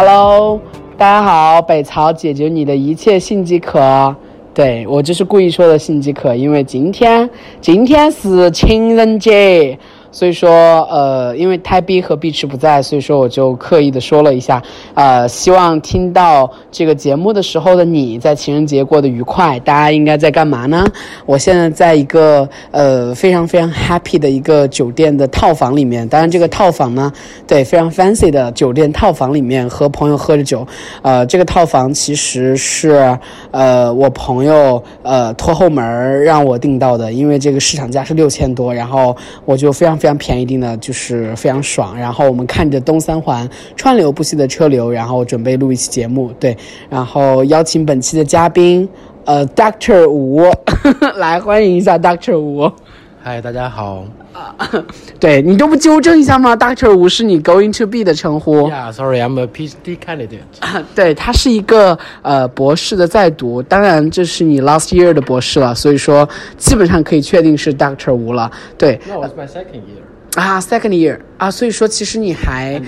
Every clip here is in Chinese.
Hello，大家好，北曹解决你的一切性饥渴。对我就是故意说的性饥渴，因为今天今天是情人节。所以说，呃，因为泰逼和碧池不在，所以说我就刻意的说了一下，呃，希望听到这个节目的时候的你在情人节过得愉快。大家应该在干嘛呢？我现在在一个呃非常非常 happy 的一个酒店的套房里面，当然这个套房呢，对，非常 fancy 的酒店套房里面和朋友喝着酒。呃，这个套房其实是呃我朋友呃拖后门让我订到的，因为这个市场价是六千多，然后我就非常。非常便宜，订的就是非常爽。然后我们看着东三环川流不息的车流，然后准备录一期节目。对，然后邀请本期的嘉宾，呃，Doctor 吴，来欢迎一下 Doctor 吴。嗨，大家好。啊，对你都不纠正一下吗？Doctor 吴是你 going to be 的称呼。Yeah，sorry，I'm a PhD candidate。对他是一个呃博士的在读，当然这是你 last year 的博士了，所以说基本上可以确定是 Doctor 吴了。对。No, it's my second year. 啊，second year 啊，所以说其实你还。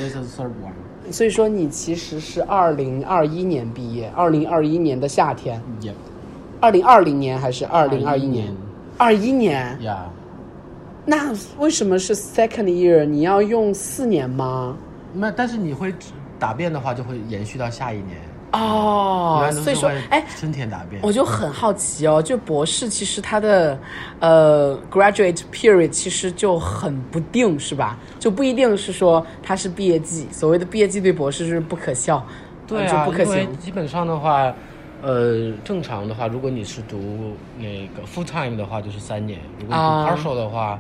所以说你其实是二零二一年毕业，二零二一年的夏天。Yep。二零二零年还是二零二一年？二一年。Yeah。那为什么是 second year？你要用四年吗？那但是你会答辩的话，就会延续到下一年哦。所以说，哎，春天答辩，我就很好奇哦。就博士其实他的呃 graduate period 其实就很不定，是吧？就不一定是说他是毕业季。所谓的毕业季对博士是不可笑，对啊，不可行。基本上的话，呃，正常的话，如果你是读那个 full time 的话，就是三年；如果你读 partial 的话。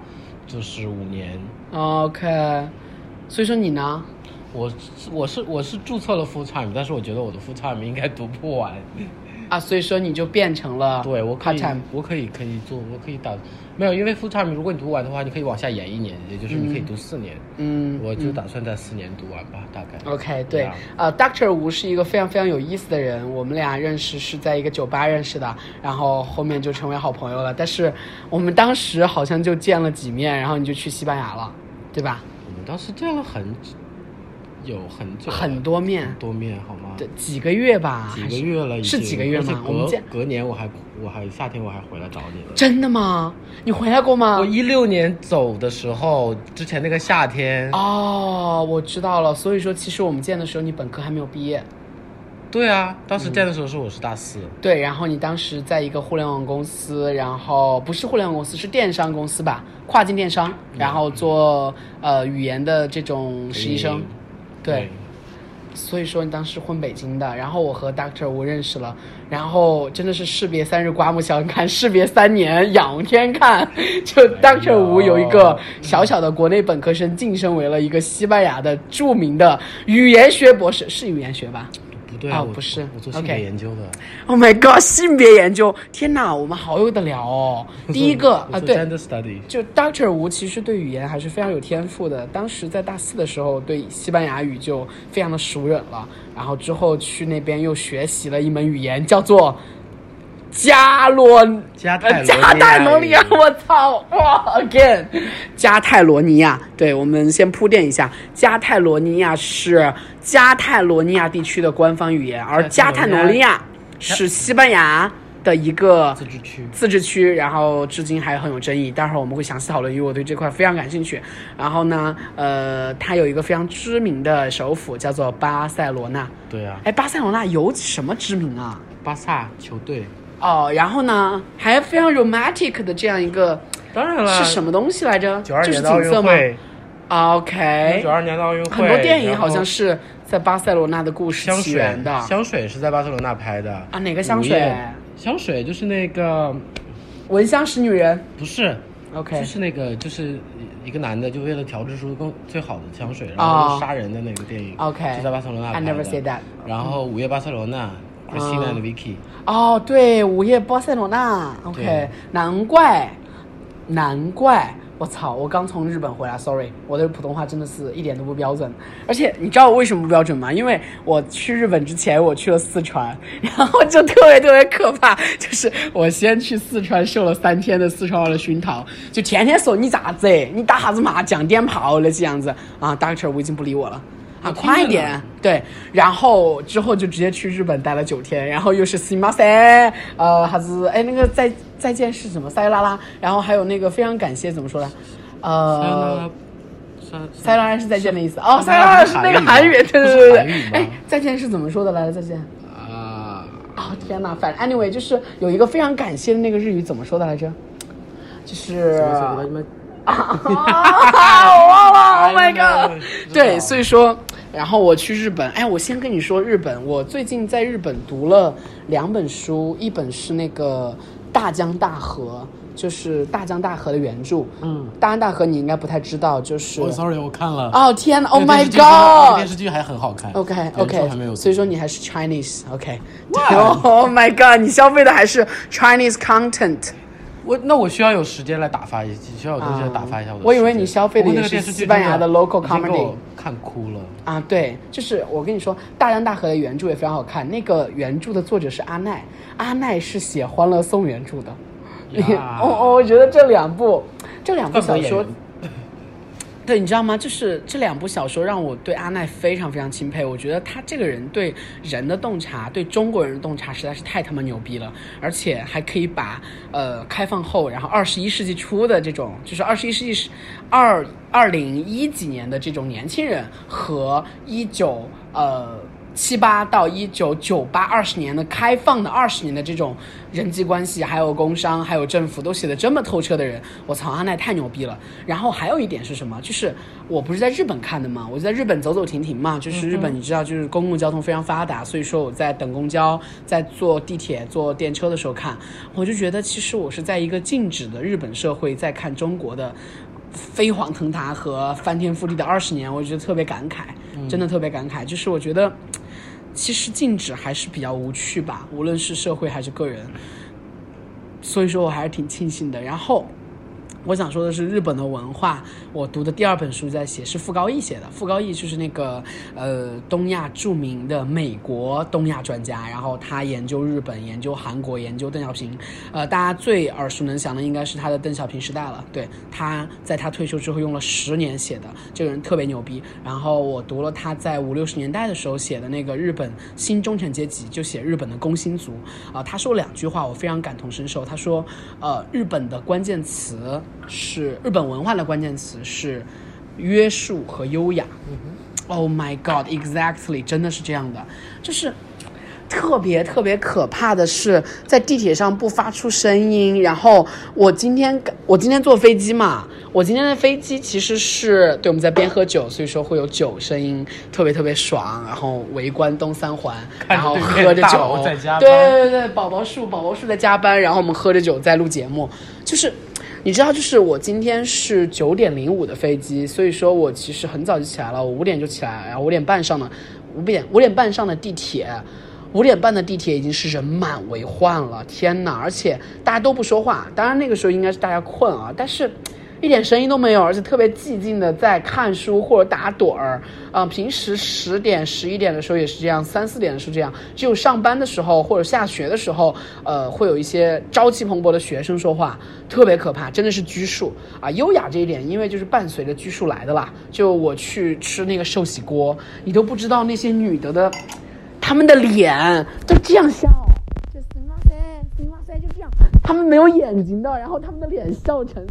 就是五年，OK，所以说你呢？我我是我是注册了 full time，但是我觉得我的 full time 应该读不完啊，所以说你就变成了对我可以我可以可以做我可以打没有，因为 full time 如果你读完的话，你可以往下延一年，也就是你可以读四年。嗯，我就打算在四年读完吧，大概。OK，对，呃，Doctor 吴是一个非常非常有意思的人，我们俩认识是在一个酒吧认识的，然后后面就成为好朋友了。但是我们当时好像就见了几面，然后你就去西班牙了，对吧？我们当时见了很。有很久很多面，多面好吗？对，几个月吧，几个月了，是几个月吗？我们隔隔年我还我还夏天我还回来找你了。真的吗？你回来过吗？我一六年走的时候，之前那个夏天。哦，我知道了。所以说，其实我们见的时候，你本科还没有毕业。对啊，当时见的时候是我是大四。对，然后你当时在一个互联网公司，然后不是互联网公司，是电商公司吧？跨境电商，然后做呃语言的这种实习生。对，所以说你当时混北京的，然后我和 Doctor 吴认识了，然后真的是士别三日刮目相看，士别三年仰天看，就 Doctor 吴有一个小小的国内本科生晋升为了一个西班牙的著名的语言学博士，是语言学吧？对啊，不是，我做性别研究的。Oh my god，性别研究！天哪，我们好有得聊哦。第一个啊，对，就 Doctor 吴其实对语言还是非常有天赋的。当时在大四的时候，对西班牙语就非常的熟稔了。然后之后去那边又学习了一门语言，叫做。加罗加泰加泰罗尼亚，我操哇！Again，加泰罗尼亚，对我们先铺垫一下，加泰罗尼亚是加泰罗尼亚地区的官方语言，而加泰罗尼亚是西班牙的一个自治区，自治区，然后至今还很有争议。待会儿我们会详细讨论，因为我对这块非常感兴趣。然后呢，呃，它有一个非常知名的首府，叫做巴塞罗那。对啊，哎，巴塞罗那有什么知名啊？巴萨球队。哦，然后呢，还非常 romantic 的这样一个，当然了，是什么东西来着？九二年的奥运会。OK。九二年的奥运会。很多电影好像是在巴塞罗那的故事起源的。香水是在巴塞罗那拍的。啊，哪个香水？香水就是那个，闻香识女人。不是，OK，就是那个，就是一个男的，就为了调制出更最好的香水，然后杀人的那个电影。OK。就在巴塞罗那拍的。I never say that。然后午夜巴塞罗那。Christina Vicky。哦，对，午夜巴塞罗那，OK，难怪，难怪，我操，我刚从日本回来，Sorry，我的普通话真的是一点都不标准。而且你知道我为什么不标准吗？因为我去日本之前，我去了四川，然后就特别特别可怕，就是我先去四川受了三天的四川话的熏陶，就天天说你咋子，你打啥子麻将、点炮那些样子啊，Doctor 我已经不理我了。啊，快一点，对，然后之后就直接去日本待了九天，然后又是 s i m a s e 呃，还是哎那个再再见是什么？塞拉拉，然后还有那个非常感谢怎么说呢？呃，塞拉拉是再见的意思哦，塞拉拉是那个韩语，对对对对，哎，再见是怎么说的来着？再见啊哦天哪，反正 anyway 就是有一个非常感谢的那个日语怎么说的来着？就是。啊！我忘了，Oh my god！对，所以说，然后我去日本，哎，我先跟你说日本，我最近在日本读了两本书，一本是那个大江大河，就是大江大河的原著。嗯，大江大河你应该不太知道，就是。哦，sorry，我看了。哦天呐 o h my god！电视剧还很好看。OK，OK，还没有。所以说你还是 Chinese，OK。Oh my god！你消费的还是 Chinese content。我那我需要有时间来打发一，需要有东西来打发一下我。我以为你消费的也是西班牙的 local comedy，看哭了啊！对，就是我跟你说，《大江大河》的原著也非常好看。那个原著的作者是阿奈，阿奈是写《欢乐颂》原著的。哦，我觉得这两部，这两部小说。对，你知道吗？就是这两部小说让我对阿奈非常非常钦佩。我觉得他这个人对人的洞察，对中国人的洞察实在是太他妈牛逼了，而且还可以把呃开放后，然后二十一世纪初的这种，就是二十一世纪二二零一几年的这种年轻人和一九呃。七八到一九九八二十年的开放的二十年的这种人际关系，还有工商，还有政府都写的这么透彻的人，我操，阿奈太牛逼了。然后还有一点是什么？就是我不是在日本看的嘛，我就在日本走走停停嘛。就是日本你知道，就是公共交通非常发达，所以说我在等公交、在坐地铁、坐电车的时候看，我就觉得其实我是在一个静止的日本社会在看中国的飞黄腾达和翻天覆地的二十年，我觉得特别感慨，真的特别感慨。就是我觉得。其实禁止还是比较无趣吧，无论是社会还是个人，所以说我还是挺庆幸的。然后。我想说的是，日本的文化，我读的第二本书在写，是傅高义写的。傅高义就是那个呃东亚著名的美国东亚专家，然后他研究日本、研究韩国、研究邓小平。呃，大家最耳熟能详的应该是他的《邓小平时代》了。对，他在他退休之后用了十年写的，这个人特别牛逼。然后我读了他在五六十年代的时候写的那个日本新中产阶级，就写日本的工薪族。啊，他说两句话我非常感同身受。他说，呃，日本的关键词。是日本文化的关键词是约束和优雅。Oh my god, exactly，真的是这样的，就是特别特别可怕的是在地铁上不发出声音。然后我今天我今天坐飞机嘛，我今天的飞机其实是对我们在边喝酒，所以说会有酒声音，特别特别爽。然后围观东三环，然后喝着酒，对对对，宝宝树宝宝树在加班，然后我们喝着酒在录节目，就是。你知道，就是我今天是九点零五的飞机，所以说我其实很早就起来了，我五点就起来，然后五点半上的，五点五点半上的地铁，五点半的地铁已经是人满为患了，天哪！而且大家都不说话，当然那个时候应该是大家困啊，但是。一点声音都没有，而且特别寂静的在看书或者打盹儿。啊，平时十点、十一点的时候也是这样，三四点的时候这样。只有上班的时候或者下学的时候，呃，会有一些朝气蓬勃的学生说话，特别可怕，真的是拘束啊。优雅这一点，因为就是伴随着拘束来的啦。就我去吃那个寿喜锅，你都不知道那些女的的，她们的脸都这样笑，就行哇塞，行哇塞，就这样，她们没有眼睛的，然后他们的脸笑成。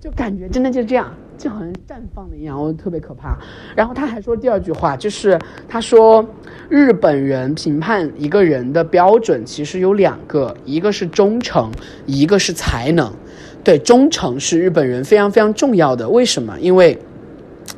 就感觉真的就这样，就好像绽放的一样，我特别可怕。然后他还说第二句话，就是他说日本人评判一个人的标准其实有两个，一个是忠诚，一个是才能。对，忠诚是日本人非常非常重要的。为什么？因为，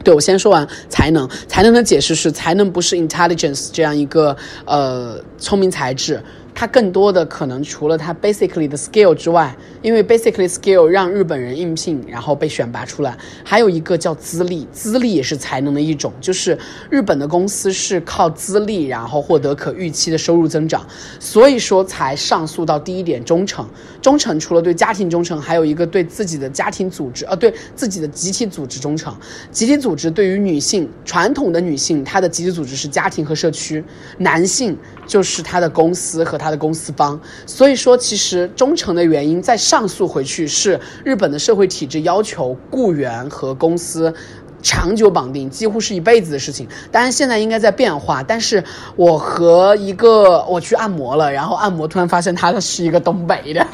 对我先说完才能。才能的解释是，才能不是 intelligence 这样一个呃聪明才智。它更多的可能除了它 basically 的 skill 之外，因为 basically skill 让日本人应聘，然后被选拔出来，还有一个叫资历，资历也是才能的一种，就是日本的公司是靠资历，然后获得可预期的收入增长，所以说才上诉到第一点忠诚。忠诚除了对家庭忠诚，还有一个对自己的家庭组织，呃，对自己的集体组织忠诚。集体组织对于女性，传统的女性，她的集体组织是家庭和社区，男性就是他的公司和他。的公司方，所以说其实忠诚的原因再上诉回去是日本的社会体制要求雇员和公司长久绑定，几乎是一辈子的事情。当然现在应该在变化，但是我和一个我去按摩了，然后按摩突然发现他是一个东北的。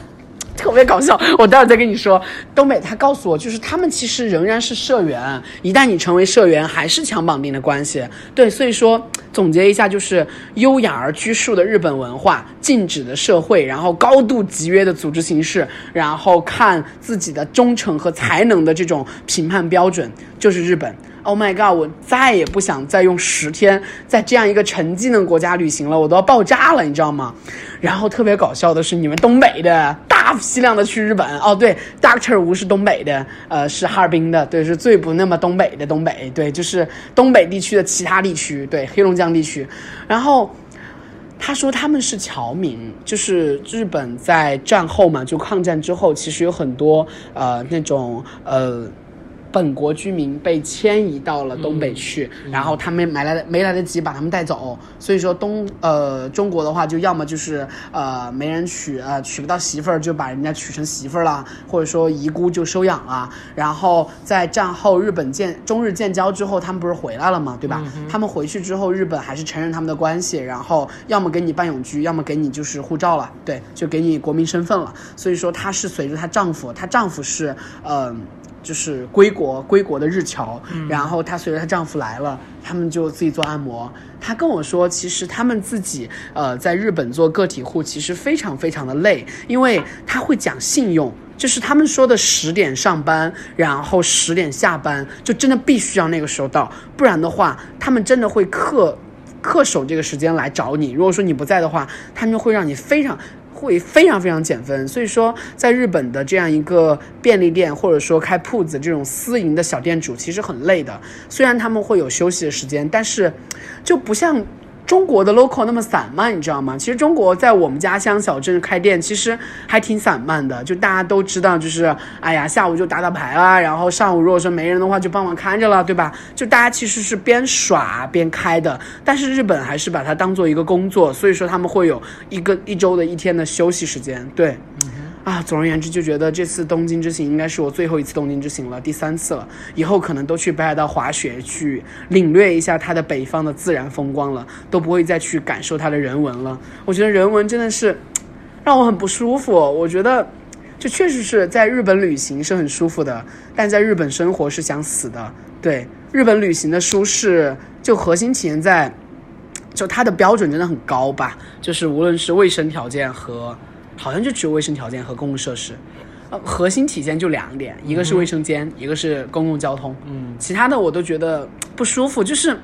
特别搞笑，我待会再跟你说。东北他告诉我，就是他们其实仍然是社员，一旦你成为社员，还是强绑定的关系。对，所以说总结一下，就是优雅而拘束的日本文化，静止的社会，然后高度集约的组织形式，然后看自己的忠诚和才能的这种评判标准，就是日本。Oh my god！我再也不想再用十天在这样一个沉浸的国家旅行了，我都要爆炸了，你知道吗？然后特别搞笑的是，你们东北的大批量的去日本哦，对，Doctor 吴是东北的，呃，是哈尔滨的，对，是最不那么东北的东北，对，就是东北地区的其他地区，对，黑龙江地区。然后他说他们是侨民，就是日本在战后嘛，就抗战之后，其实有很多呃那种呃。本国居民被迁移到了东北去，然后他们没来没来得及把他们带走，所以说东呃中国的话就要么就是呃没人娶呃娶不到媳妇儿就把人家娶成媳妇儿了，或者说遗孤就收养了。然后在战后日本建中日建交之后，他们不是回来了嘛，对吧？他们回去之后，日本还是承认他们的关系，然后要么给你办永居，要么给你就是护照了，对，就给你国民身份了。所以说她是随着她丈夫，她丈夫是嗯。就是归国归国的日侨，然后她随着她丈夫来了，他们就自己做按摩。她跟我说，其实他们自己呃在日本做个体户，其实非常非常的累，因为他会讲信用，就是他们说的十点上班，然后十点下班，就真的必须要那个时候到，不然的话，他们真的会恪恪守这个时间来找你。如果说你不在的话，他们会让你非常。会非常非常减分，所以说在日本的这样一个便利店或者说开铺子这种私营的小店主其实很累的，虽然他们会有休息的时间，但是就不像。中国的 local 那么散漫，你知道吗？其实中国在我们家乡小镇开店，其实还挺散漫的。就大家都知道，就是哎呀，下午就打打牌啦，然后上午如果说没人的话，就帮忙看着了，对吧？就大家其实是边耍边开的。但是日本还是把它当做一个工作，所以说他们会有一个一周的一天的休息时间，对。啊，总而言之，就觉得这次东京之行应该是我最后一次东京之行了，第三次了。以后可能都去北海道滑雪，去领略一下它的北方的自然风光了，都不会再去感受它的人文了。我觉得人文真的是让我很不舒服。我觉得，就确实是在日本旅行是很舒服的，但在日本生活是想死的。对，日本旅行的舒适，就核心体现在，就它的标准真的很高吧，就是无论是卫生条件和。好像就只有卫生条件和公共设施，呃，核心体现就两点，一个是卫生间，一个是公共交通，嗯，其他的我都觉得不舒服，就是。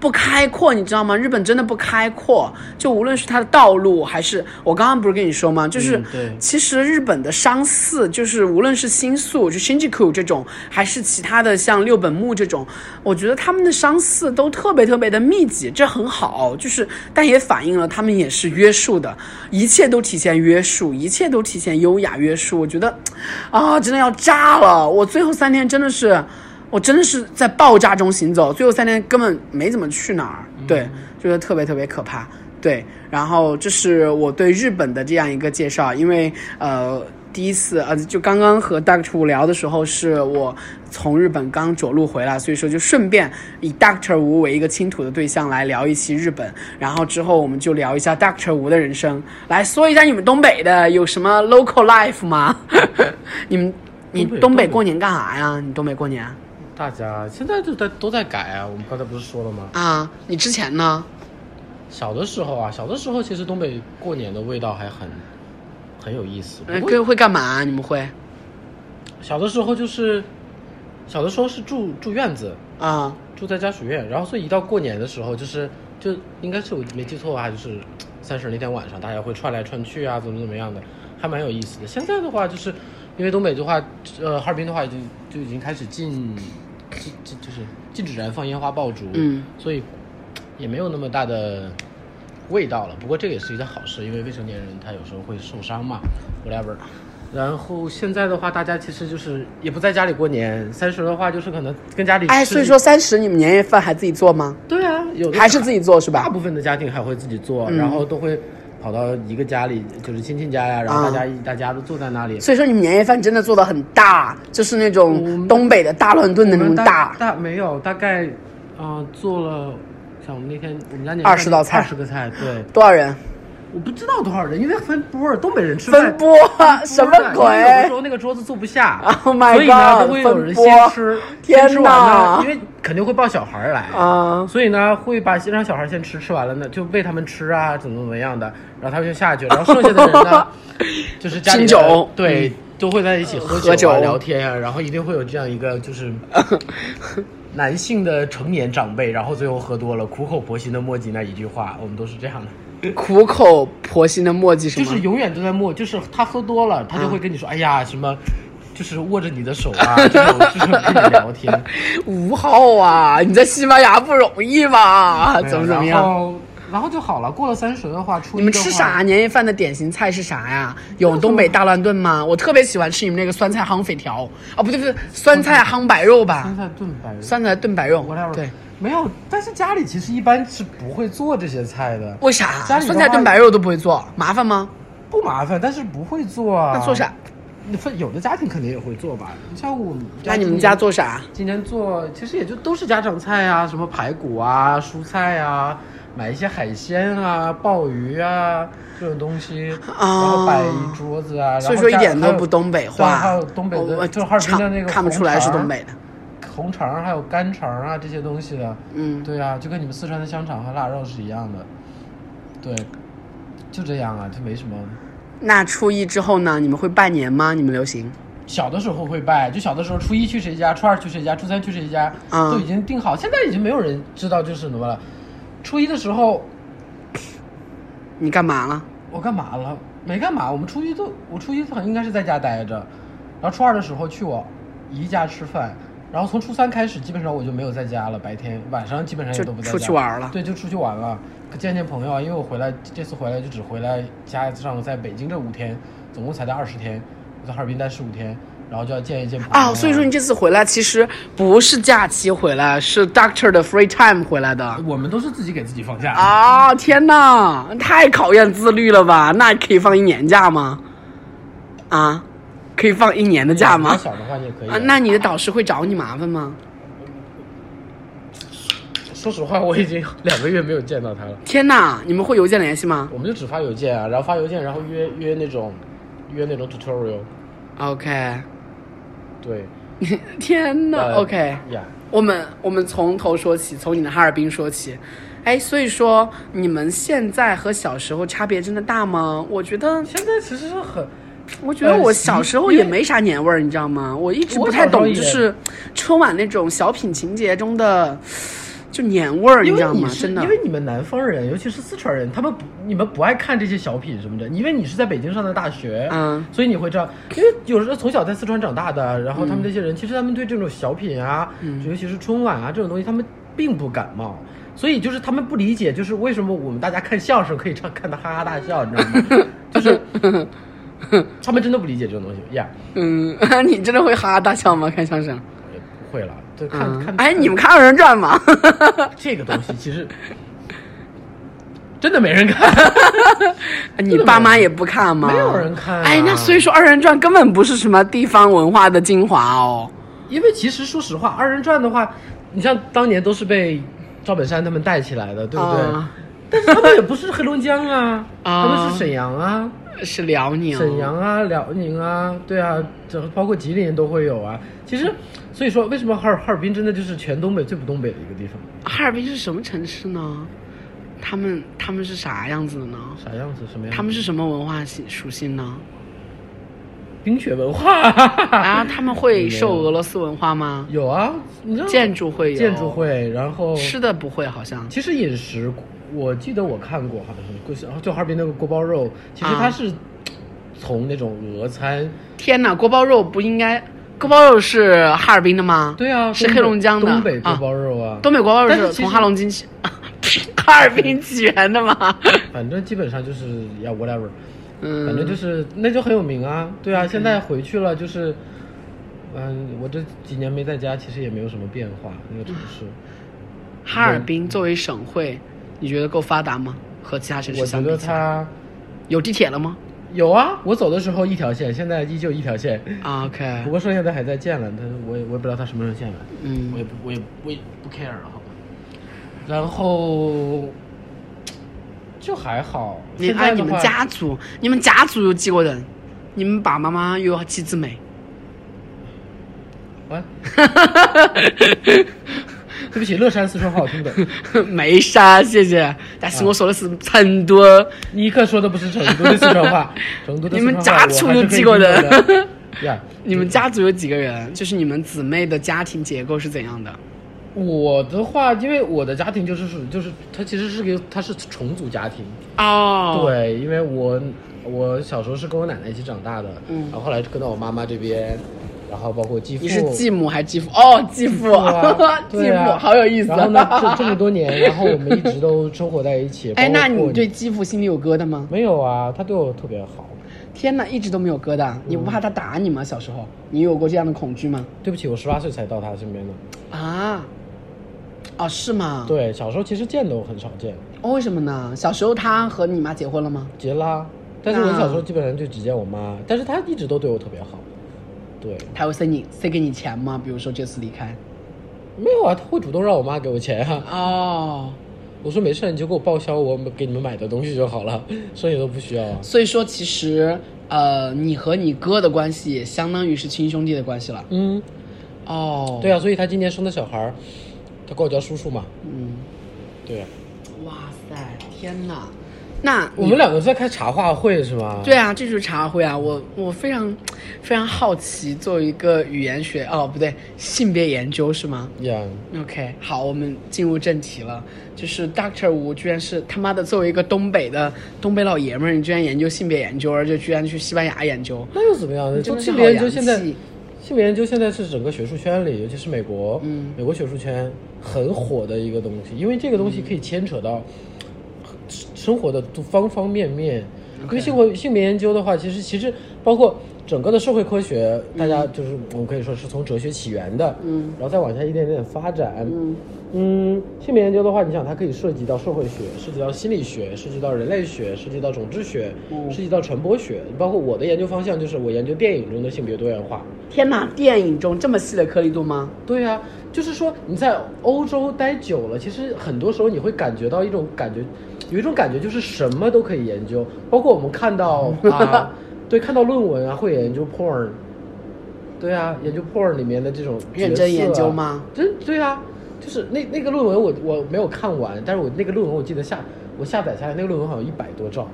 不开阔，你知道吗？日本真的不开阔，就无论是它的道路，还是我刚刚不是跟你说吗？就是，其实日本的商寺，就是无论是新宿，就 Shinjuku 这种，还是其他的像六本木这种，我觉得他们的商寺都特别特别的密集，这很好，就是，但也反映了他们也是约束的，一切都体现约束，一切都体现优雅约束。我觉得，啊，真的要炸了！我最后三天真的是。我真的是在爆炸中行走，最后三天根本没怎么去哪儿，对，就是特别特别可怕，对。然后这是我对日本的这样一个介绍，因为呃第一次呃就刚刚和 Doctor 吴聊的时候，是我从日本刚着陆回来，所以说就顺便以 Doctor 吴为一个倾吐的对象来聊一期日本，然后之后我们就聊一下 Doctor 吴的人生，来说一下你们东北的有什么 local life 吗？你们你东北过年干啥呀？你东北过年？大家现在都在都在改啊，我们刚才不是说了吗？啊，你之前呢？小的时候啊，小的时候其实东北过年的味道还很很有意思。哎，会会干嘛？你们会？小的时候就是，小的时候是住住院子啊，住在家属院，然后所以一到过年的时候，就是就应该是我没记错的话，就是三十那天晚上，大家会串来串去啊，怎么怎么样的，还蛮有意思的。现在的话就是。因为东北的话，呃，哈尔滨的话，已经就已经开始禁禁禁，就是禁止燃放烟花爆竹，嗯，所以也没有那么大的味道了。不过这也是一件好事，因为未成年人他有时候会受伤嘛，whatever。然后现在的话，大家其实就是也不在家里过年。三十的话，就是可能跟家里哎，所以说三十你们年夜饭还自己做吗？对啊，有还是自己做是吧？大部分的家庭还会自己做，然后都会。跑到一个家里，就是亲戚家呀，然后大家一大家都坐在那里。所以说你们年夜饭真的做的很大，就是那种东北的大乱炖的那种大。大没有，大概，嗯、做了，像我们那天我们家年夜饭20道菜二十个菜，对，多少人？我不知道多少人，因为分波儿，东北人吃饭分波什么因为有的时候那个桌子坐不下 Oh 所以呢都会有人先吃，先吃完哪。呢，因为肯定会抱小孩来啊。所以呢会把让小孩先吃，吃完了呢就喂他们吃啊，怎么怎么样的，然后他们就下去，然后剩下的人呢，就是家里酒。对。都会在一起喝喝酒。啊、聊天啊，然后一定会有这样一个就是 男性的成年长辈，然后最后喝多了，苦口婆心的墨迹那一句话，我们都是这样的。苦口婆心的墨迹什么？就是永远都在磨，就是他喝多了，他就会跟你说，哎呀，什么，就是握着你的手啊，这种就是跟你聊天，吴昊啊，你在西班牙不容易吧？怎么怎么样？然后然后就好了。过了三十的话，出你们吃啥？？年夜饭的典型菜是啥呀？有东北大乱炖吗？我特别喜欢吃你们那个酸菜夯肥条，哦，不对不对，酸菜夯白肉吧酸，菜炖白肉。酸菜炖白肉对，没有，但是家里其实一般是不会做这些菜的，为啥家里酸菜炖白肉都不会做？麻烦吗？不麻烦，但是不会做啊。那做啥？你分有的家庭肯定也会做吧，像我们家那你们家做啥？今天做其实也就都是家常菜啊，什么排骨啊、蔬菜啊，买一些海鲜啊、鲍鱼啊这种东西，然后摆一桌子啊。哦所以说一点都不东北对话，还有东北我的，就是哈尔滨的那个看不出来是东北的的。红肠，还有干肠啊这些东西的。嗯，对啊，就跟你们四川的香肠和腊肉是一样的。对，就这样啊，就没什么。那初一之后呢？你们会拜年吗？你们流行？小的时候会拜，就小的时候初一去谁家，初二去谁家，初三去谁家，嗯都已经定好。现在已经没有人知道这是什么了。初一的时候 你干嘛了？我干嘛了？没干嘛，我们初一都我初一好像应该是在家待着，然后初二的时候去我姨家吃饭，然后从初三开始基本上我就没有在家了，白天晚上基本上也都不在家。出去玩了对，就出去玩了，见见朋友啊。因为我回来这次回来就只回来加上在北京这五天，总共才待二十天，我在哈尔滨待十五天，然后就要见一见朋友、啊，所以说你这次回来其实不是假期回来，是 Doctor 的 free time 回来的。我们都是自己给自己放假。啊，天哪，太考验自律了吧？那可以放一年假吗？啊，可以放一年的假吗比较？小的话你也可以啊，那你的导师会找你麻烦吗？说实话，我已经两个月没有见到他了。天哪，你们会邮件联系吗我们就只发邮件啊，然后发邮件，然后约约那种约那种 tutorial。？OK，对，天哪呃，OK，呀，我们我们从头说起，从你的哈尔滨说起。哎，所以说你们现在和小时候差别真的大吗？我觉得，现在其实是很，我觉得我小时候也没啥年味儿，你知道吗？我一直不太懂，就是春晚那种小品情节中的就年味儿，你因知道吗？为你是真的因，为你们南方人，尤其是四川人，他们不你们不爱看这些小品什么的，因为你是在北京上的大学，嗯，所以你会知道，因为有时候从小在四川长大的，然后他们这些人，其实他们对这种小品啊，嗯尤其是春晚啊这种东西，他们并不感冒。所以就是他们不理解，就是为什么我们大家看相声可以唱看得哈哈大笑，你知道吗？就是 他们真的不理解这种东西呀嗯，你真的会哈哈大笑吗？看相声？也不会了，就看、看。嗯哎，你们看二人转吗？这个东西其实真的没人看。你爸妈也不看吗？没有人看啊哎，那所以说二人转根本不是什么地方文化的精华哦。因为其实说实话，二人转的话，你像当年都是被赵本山他们带起来的，对不对？啊但是他们也不是黑龙江啊，啊他们是沈阳啊、是辽宁，沈阳啊、辽宁啊，对啊，这包括吉林都会有啊。其实，所以说为什么哈尔哈尔滨真的就是全东北最不东北的一个地方？哈尔滨是什么城市呢？他们他们是啥样子的呢？啥样子？什么样子？他们是什么文化系属性呢？冰雪文化啊，他们会受俄罗斯文化吗？有啊，你知道建筑会有，建筑，会，然后吃的不会，好像。其实饮食，我记得我看过，好像是就哈尔滨那个锅包肉，其实啊它是从那种俄餐，天哪，锅包肉不应该？锅包肉是哈尔滨的吗？对啊，是黑龙江的？东北锅啊包肉啊，东北锅包肉是从哈龙津起，哈尔滨起源的吗？反正基本上就是要 whatever，嗯，反正就是那就很有名啊，对啊，现在回去了就是，嗯，我这几年没在家，其实也没有什么变化，那个城市，哈尔滨作为省会，你觉得够发达吗？和其他城市我觉得它有地铁了吗、有啊，我走的时候一条线，现在依旧一条线。啊？OK，不过剩下的还在建了，但是我也我也不知道它什么时候建完。嗯我也不我也我也不 care 了，好吧。然后就还好。你哎，你们家族，你们家族有几个人？你们爸爸妈妈有几姊妹？啊？对不起，乐山四川话我听不懂。没啥，谢谢。但是我说的是成都。尼克说的不是成都的四川话，成都的你们四川话家族我还是可以有几个人你们家族有几个人？就是你们姊妹的家庭结构是怎样的？我的话，因为我的家庭就是属于就是它其实是个它是重组家庭，哦，，对，因为我我小时候是跟我奶奶一起长大的，嗯然后后来跟到我妈妈这边，然后包括继父，你是继母还是继父？哦，继父，啊继对啊 父，好有意思。然后呢，这这么多年，然后我们一直都生活在一起。哎，那你对继父心里有疙瘩吗？没有啊？他对我特别好。天哪，一直都没有疙瘩，你不怕他打你吗？小时候，你有过这样的恐惧吗？对不起，我十八岁才到他身边的。啊，哦，是吗？对，小时候其实见都很少见，哦，为什么呢？小时候他和你妈结婚了吗？结啦。但是我小时候基本上就只见我妈，但是他一直都对我特别好。对，他会塞你塞给你钱吗？比如说这次离开。没有啊，他会主动让我妈给我钱啊。哦，我说没事，你就给我报销我给你们买的东西就好了，剩下都不需要啊。所以说其实呃，你和你哥的关系也相当于是亲兄弟的关系了。嗯，哦，对啊，所以他今年生的小孩儿，他管我叫叔叔嘛。嗯，对啊，哇塞，天哪！那我们两个在开茶话会是吗？对啊，这就是茶话会啊！我我非常非常好奇，作为一个语言学哦不对，性别研究是吗？Yeah，OK，好，我们进入正题了。就是 Doctor 吴居然是他妈的作为一个东北的东北老爷们儿，你居然研究性别研究，而且居然去西班牙研究，那又怎么样呢？就性别研究现在，性别研究现在是整个学术圈里，尤其是美国，嗯美国学术圈很火的一个东西，因为这个东西可以牵扯到生活的方方面面。因为性活性别研究的话，其实其实包括整个的社会科学，大家就是我们可以说是从哲学起源的，嗯，然后再往下一点点发展，嗯嗯，性别研究的话，你想它可以涉及到社会学，涉及到心理学，涉及到人类学，涉及到种质学，嗯涉及到传播学。包括我的研究方向就是我研究电影中的性别多元化。天哪，电影中这么细的颗粒度吗？对呀、就是说你在欧洲待久了，其实很多时候你会感觉到一种感觉，有一种感觉就是什么都可以研究，包括我们看到啊，对，看到论文啊，会研究 porn。对啊，研究 porn 里面的这种认真研究吗？真对啊，就是那那个论文我我没有看完，但是我那个论文我记得下我下载下来那个论文好像一百多兆，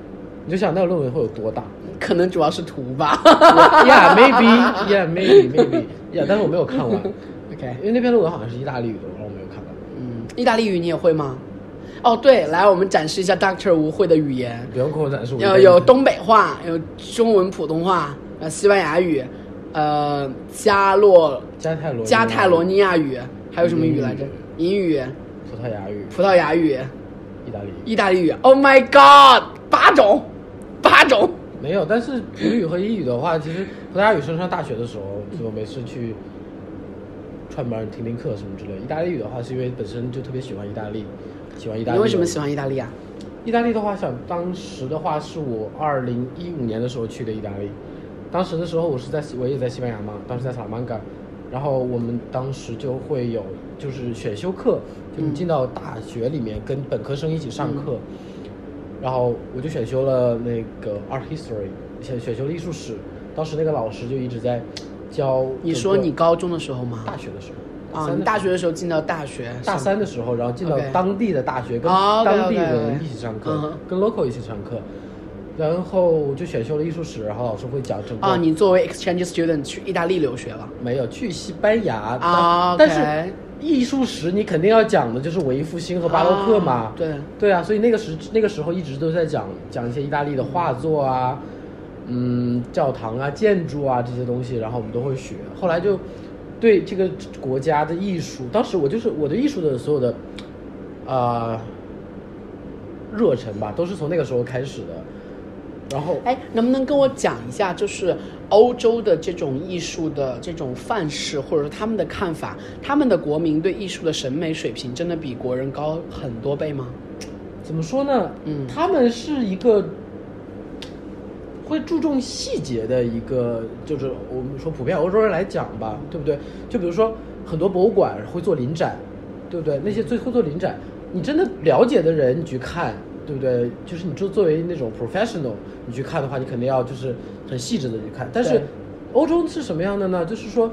你就想那个论文会有多大可能主要是图吧。？Yeah maybe yeah maybe maybe yeah，但是我没有看完，OK，因为那篇论文好像是意大利语的，然后我没有看完。嗯，意大利语你也会吗？哦，对，来，我们展示一下 Doctor 吴会的语言，不用跟我展示，我有有东北话，有中文普通话，呃，西班牙语，呃，加洛加泰罗加泰罗尼亚语，还有什么语来着？英语、葡萄牙语、葡萄牙语、意大利语。意大利语。Oh my God，八种，八种。没有，但是葡语和英语的话，其实葡萄牙语升上大学的时候，就没事去串门听听课什么之类的。意大利语的话，是因为本身就特别喜欢意大利，喜欢意大利。你为什么喜？欢意大利啊？意大利的话，想当时的话是我二零一五年的时候去的意大利，当时的时候我是在我也在西班牙嘛，当时在萨拉曼卡，然后我们当时就会有就是选修课，就你进到大学里面跟本科生一起上课，然后我就选修了那个 art history，选选修了艺术史，当时那个老师就一直在教。你说你高中的时候吗？大学的时候啊，大学的时候进到大学，大三的时候，然后进到当地的大学，跟当地人一起上课跟 local 一起上课，然后就选修了艺术史，然后老师会讲整个啊，你作为 exchange student 去意大利留学了？没有去西班牙啊但是艺术史你肯定要讲的就是文艺复兴和巴洛克嘛，啊对，对啊，所以那个时那个时候一直都在讲讲一些意大利的画作啊，嗯，教堂啊、建筑啊这些东西，然后我们都会学。后来就对这个国家的艺术，当时我就是我对艺术的所有的啊、热忱吧，都是从那个时候开始的。然后哎，能不能跟我讲一下，就是欧洲的这种艺术的这种范式，或者说他们的看法，他们的国民对艺术的审美水平真的比国人高很多倍吗？怎么说呢？嗯他们是一个会注重细节的一个，就是我们说普遍欧洲人来讲吧，对不对？就比如说很多博物馆会做临展，对不对？那些最会做临展，你真的了解的人你去看，对不对？就是你就作为那种 professional，你去看的话，你肯定要就是很细致的去看。但是欧洲是什么样的呢？就是说，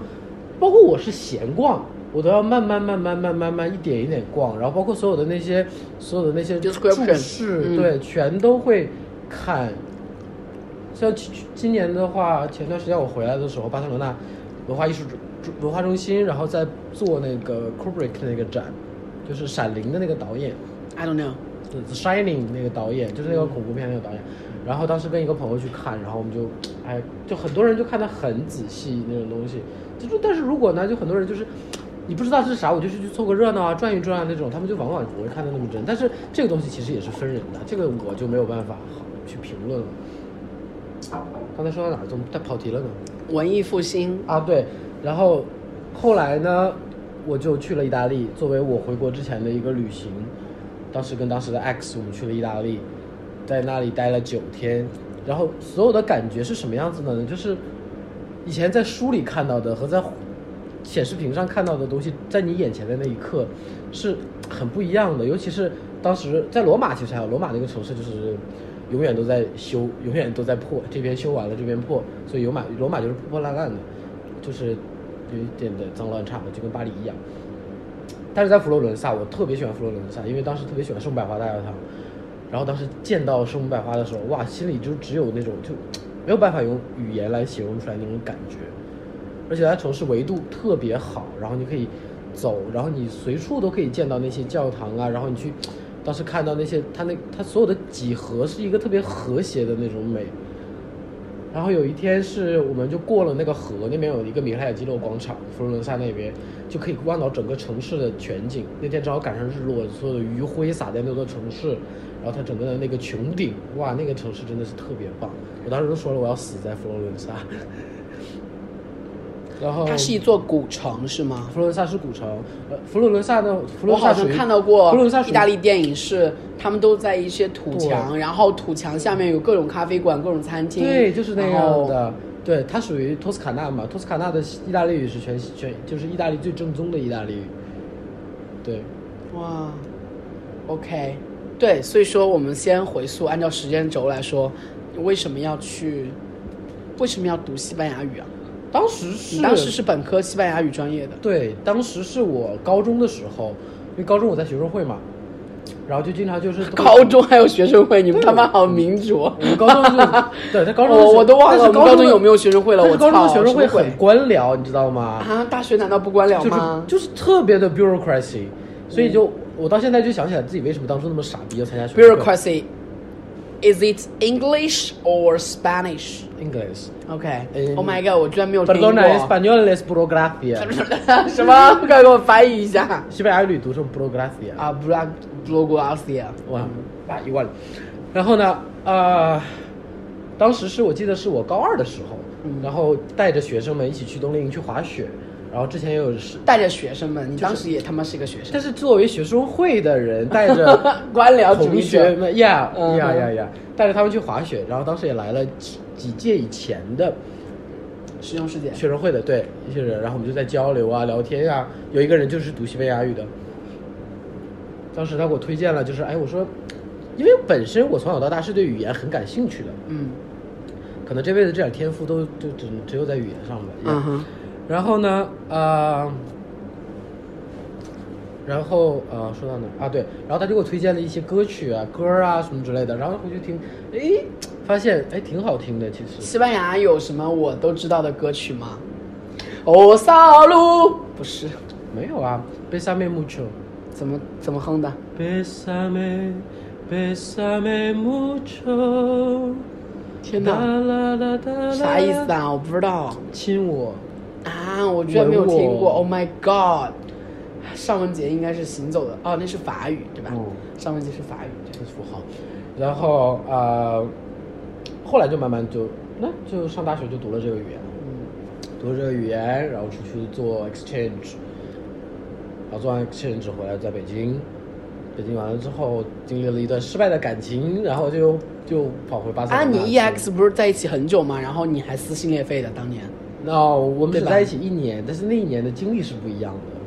包括我是闲逛，我都要慢慢慢慢慢慢慢一点一点逛，然后包括所有的那些所有的那些注释，嗯对，全都会看。像今今年的话，前段时间我回来的时候，巴塞罗那文化艺术中文化中心，然后在做那个 Kubrick 那个展，就是《闪灵》的那个导演，I don't know。The Shining 那个导演，就是那个恐怖片那个导演。然后当时跟一个朋友去看，然后我们就，哎，就很多人就看得很仔细那种东西。就是，但是如果呢，就很多人就是，你不知道这是啥，我就是去凑个热闹啊，转一转啊那种，他们就往往不会看得那么真。但是这个东西其实也是分人的，这个我就没有办法好去评论了。刚才说到哪儿？怎么带跑题了呢？文艺复兴，啊，对，然后后来呢，我就去了意大利，作为我回国之前的一个旅行。当时跟当时的 X 我们去了意大利，在那里待了九天，然后所有的感觉是什么样子的呢？就是以前在书里看到的和在显示屏上看到的东西，在你眼前的那一刻是很不一样的。尤其是当时在罗马，其实还有罗马那个城市就是永远都在修，永远都在破，这边修完了这边破，所以罗马罗马就是破破烂烂的，就是有一点点脏乱差的，就跟巴黎一样。但是在佛罗伦萨，我特别喜欢佛罗伦萨，因为当时特别喜欢圣母百花大教堂。然后当时见到圣母百花的时候，哇，心里就只有那种就没有办法用语言来形容出来那种感觉。而且它城市维度特别好，然后你可以走，然后你随处都可以见到那些教堂啊，然后你去当时看到那些它那它所有的几何是一个特别和谐的那种美。然后有一天是我们就过了那个河，那边有一个米开朗基罗广场，佛罗伦萨那边就可以望到整个城市的全景。那天正好赶上日落，所有的余晖洒在那座城市，然后它整个的那个穹顶，哇，那个城市真的是特别棒。我当时都说了我要死在佛罗伦萨。然后它是一座古城是吗？佛罗伦萨是古城，呃，佛罗伦萨的佛罗我好像看到过佛罗伦萨意大利电影，是他们都在一些土墙，然后土墙下面有各种咖啡馆、各种餐厅，对，就是那样的。对，它属于托斯卡纳嘛，托斯卡纳的意大利语是全全就是意大利最正宗的意大利语。对，哇，OK，对，所以说我们先回溯，按照时间轴来说，为什么要去？为什么要读西班牙语啊？当时是当时是本科西班牙语专业的，对，当时是我高中的时候，因为高中我在学生会嘛，然后就经常就是 高中还有学生会，你们他妈好民主。我们高中就 对，在高中我我都忘了我们高中有没有学生会了我高中学生会很官僚，你知道吗？啊，大学难道不官僚就是吗？就是特别的 bureaucracy，所以就我到现在就想起来自己为什么当初那么傻逼要参加学生会 Bureaucracy. Is it English or Spanish? English。OK. 嗯 Oh my god，我居然没有听过。Perdona, español es burocracia。什么？快给我翻译一下。西班牙语读成 burocracia。啊，布拉布罗古拉斯亚。哇，啊，一万了。然后呢，呃，当时是我记得是我高二的时候，嗯然后带着学生们一起去冬令营去滑雪，然后之前也有是，带着学生们，你当时也他妈是一个学生。但是作为学生会的人，带着 官僚同学。们呀嗯呀呀呀，带着他们去滑雪，然后当时也来了几几届以前的师兄师姐。学生会的对一些人，然后我们就在交流啊、聊天啊。有一个人就是读西班牙语的，当时他给我推荐了，就是哎，我说，因为本身我从小到大是对语言很感兴趣的，嗯可能这辈子这点天赋都就只只有在语言上了。嗯哼。然后呢，呃，然后呃，说到哪儿啊？对，然后他就给我推荐了一些歌曲啊、歌啊什么之类的，然后回去听，哎，发现哎挺好听的，其实。西班牙有什么我都知道的歌曲吗？哦，萨鲁不是，没有啊，Besame mucho。怎么怎么哼的？Bésame, bésame mucho。天哪，啦啦啦啥意思？啊？我不知道亲我。啊，我居然没有听过。Oh my god！尚雯婕应该是行走的哦，那是法语对吧？嗯尚雯婕是法语。这个符号。然后呃，后来就慢慢就那就上大学就读了这个语言，嗯，读了这个语言，然后出去做 exchange，然后做完 exchange 回来在北京，北京完了之后，经历了一段失败的感情，然后就就跑回巴塞罗啊，那。你 EX 不是在一起很久吗？然后你还撕心裂肺的当年，那我们只在一起一年，但是那一年的经历是不一样的。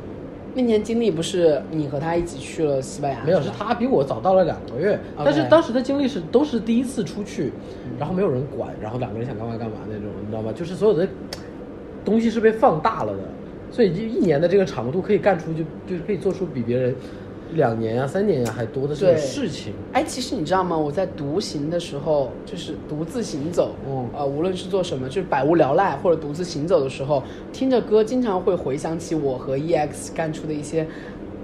那年经历不是你和他一起去了西班牙？没有，是他比我早到了两个月但是当时的经历是都是第一次出去，然后没有人管，然后两个人想干嘛干嘛那种，你知道吗？就是所有的东西是被放大了的，所以就一年的这个长度可以干出就就是可以做出比别人两年呀、三年呀还多的这种事情。哎，其实你知道吗？我在独行的时候，就是独自行走，嗯呃，无论是做什么，就是百无聊赖或者独自行走的时候，听着歌，经常会回想起我和 EX 干出的一些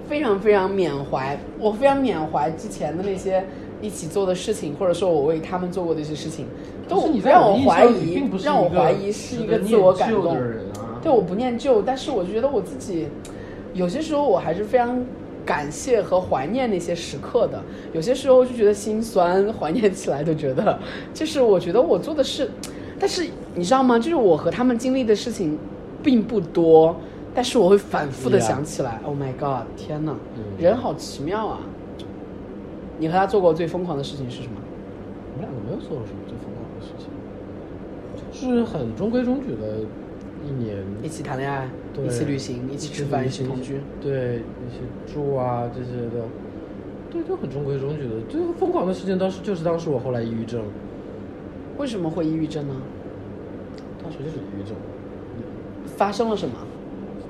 非常非常缅怀，我非常缅怀之前的那些一起做的事情，或者说我为他们做过的一些事情，都是让我怀疑让我怀疑是一个自我感动的人啊对，我不念旧，但是我就觉得我自己有些时候我还是非常感谢和怀念那些时刻的，有些时候就觉得心酸，怀念起来都觉得，就是我觉得我做的事，但是你知道吗？就是我和他们经历的事情并不多，但是我会反复的想起来。Oh my god！天哪，嗯人好奇妙啊！你和他做过最疯狂的事情是什么？我们两个没有做过什么最疯狂的事情，就是很中规中矩的一年，一起谈恋爱，对一起旅行，一起吃饭，一起同居。对，一起住啊这些的，对，就很中规中矩的。最疯狂的事情当时就是当时我后来抑郁症，为什么会抑郁症呢？当时就是抑郁症，发生了什么？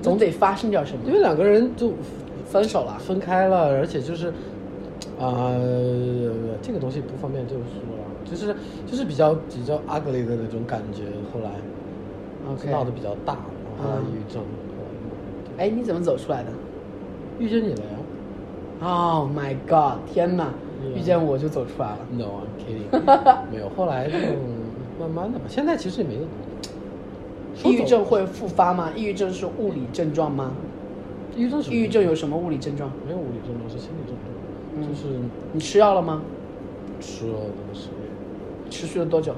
总得发生点什么因。为两个人就分手了，分开了，而且就是，啊、这个东西不方便就说了，就是就是比较比较 ugly 的那种感觉，后来闹得比较大，然后抑郁症，哎，你怎么走出来的遇见你了呀？Oh my god！天哪 Yeah 遇见我就走出来了。？No, I'm kidding，没有，后来就慢慢的吧，现在其实也没抑郁症会复发吗？抑郁症是物理症状吗？抑郁症是抑郁症有什么物理症状？没有物理症状，是心理症嗯状，就是你吃药了吗？吃了那个时，持续了多久？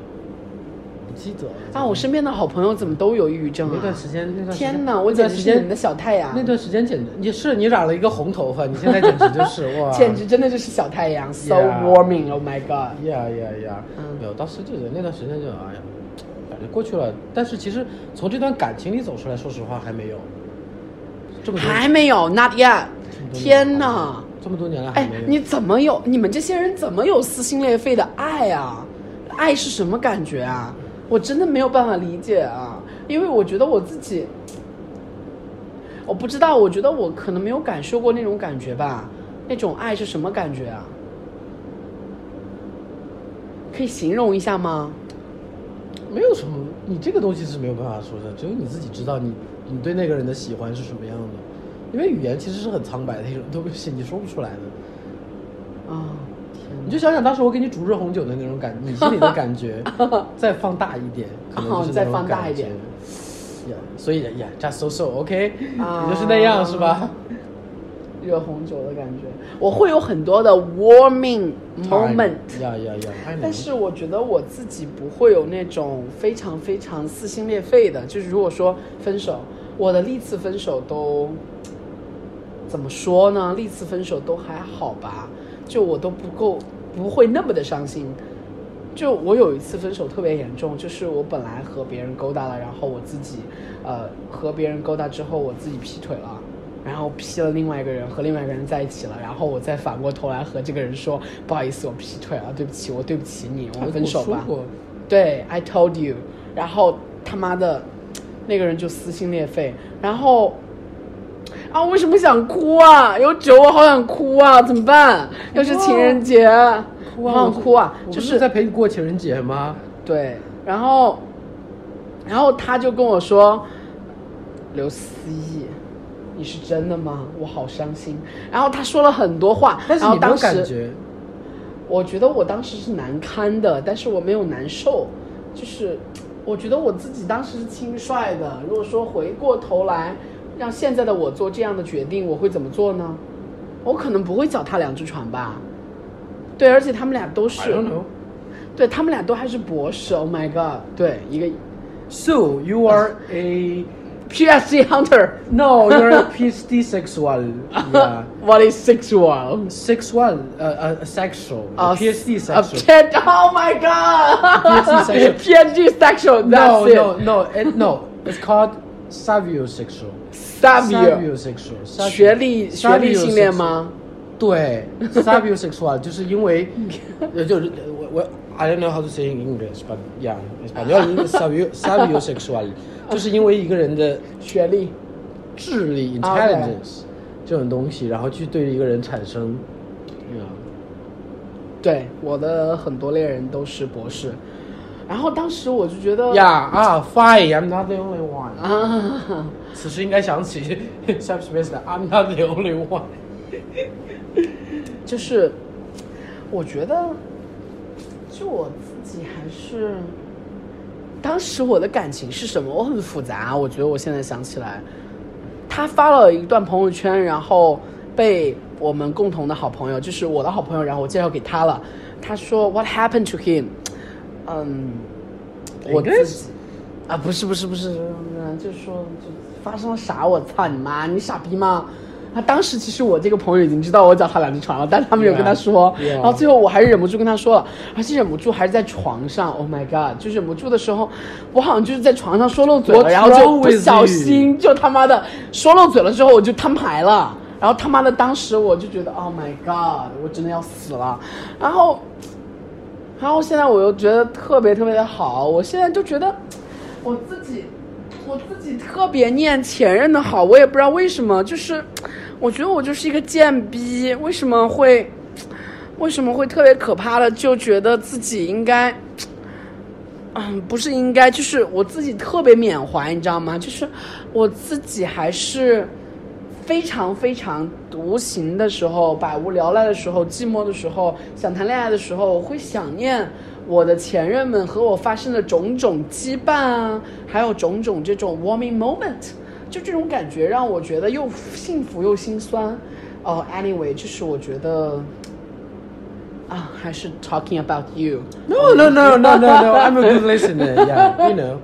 不记得了啊，我身边的好朋友怎么都有抑郁症啊？那段时间，那段时间天哪，我简直是你的小太阳，那段时间简直你是你染了一个红头发，你现在简直就是哇，简直真的就是小太阳，so warming！Oh my god！呀呀呀！嗯没有，当时就那段时间就哎呀，感觉过去了。但是其实从这段感情里走出来，说实话还没有。这么还没有，not yet！天哪！这么多年了还哎你怎么有？你们这些人怎么有撕心裂肺的爱啊？爱是什么感觉啊？我真的没有办法理解啊，因为我觉得我自己，我不知道，我觉得我可能没有感受过那种感觉吧。那种爱是什么感觉啊？可以形容一下吗？没有什么，你这个东西是没有办法说的，只有你自己知道你你对那个人的喜欢是什么样的。因为语言其实是很苍白的一种东西，你说不出来的。啊，天你就想想当时我给你煮热红酒的那种感，你心里的感觉，再放大一点，可能就是那再种放大一点感觉。呀，所以呀，just so so，OK，、啊你就是那样是吧？热红酒的感觉，我会有很多的 warming moment。呀呀呀！但是我觉得我自己不会有那种非常非常撕心裂肺的，就是如果说分手，我的历次分手都怎么说呢？历次分手都还好吧，就我都不够不会那么的伤心。就我有一次分手特别严重，就是我本来和别人勾搭了，然后我自己，呃，和别人勾搭之后我自己劈腿了，然后劈了另外一个人，和另外一个人在一起了，然后我再反过头来和这个人说，不好意思，我劈腿了，对不起，我对不起你，我们分手吧。对，I told you，然后他妈的，那个人就撕心裂肺，然后。啊，为什么想哭啊？有酒，我好想哭啊！怎么办？又是情人节，哭啊！好想哭啊！就是在陪你过情人节吗？对，然后，然后他就跟我说：“刘思义，你是真的吗？我好伤心。”然后他说了很多话，但是你当时感觉，我觉得我当时是难堪的，但是我没有难受，就是我觉得我自己当时是轻率的。如果说回过头来让现在的我做这样的决定，我会怎么做呢？我可能不会脚踏两只船吧。对，而且他们俩都是。对他们俩都还是博士。Oh my god！对，一个 So you are a PhD hunter. No, you're a PhD sexual. Yeah. What is sexual? Sexual, uh, uh, sexual. Uh, PhD sexual. PhD oh my god! PhD sexual. PhD sexual. That's no, it. no, no, it, no. It's called saviosexual. Savio. Saviosexual. 学历学历训练吗？对，saviosexual 就是因为，呃，就是我我 I don't know how to say in English, but yeah, español savio saviosexual 就是因为一个人的学历。智力 intelligence 这种东西，然后去对一个人产生，啊，对，我的很多恋人都是博士。然后当时我就觉得呀啊，fine, I'm not the only one。啊，此时应该想起 Smith 的 I'm not the only one。就是我觉得，就我自己还是，当时我的感情是什么？我很复杂。我觉得我现在想起来，他发了一段朋友圈，然后被我们共同的好朋友，就是我的好朋友，然后我介绍给他了。他说 What happened to him？嗯，我自己啊，不是不是不是，嗯，就是说就发生了啥？我操你妈！你傻逼吗？他当时其实我这个朋友已经知道我脚踏两只船了，但是他没有跟他说。Yeah, yeah. 然后最后我还是忍不住跟他说了，而且忍不住还是在床上。Oh my god！就忍不住的时候，我好像就是在床上说漏嘴了然后就不小心就他妈的说漏嘴了之后我就摊牌了。然后他妈的当时我就觉得 Oh my god！我真的要死了。然后。然后现在我又觉得特别特别的好，我现在就觉得我自己，我自己特别念前任的好，我也不知道为什么，就是我觉得我就是一个贱逼，为什么会，为什么会特别可怕的就觉得自己应该，嗯，不是应该，就是我自己特别缅怀，你知道吗？就是我自己还是。非常非常独行的时候，百无聊赖的时候，寂寞的时候，想谈恋爱的时候，会想念我的前任们和我发生的种种羁绊啊，还有种种这种 warming moment，就这种感觉让我觉得又幸福又心酸。哦、a n y w a y 就是我觉得啊，还是 talking about you。No, no, no, no, no, no. I'm a good listener. Yeah, you know.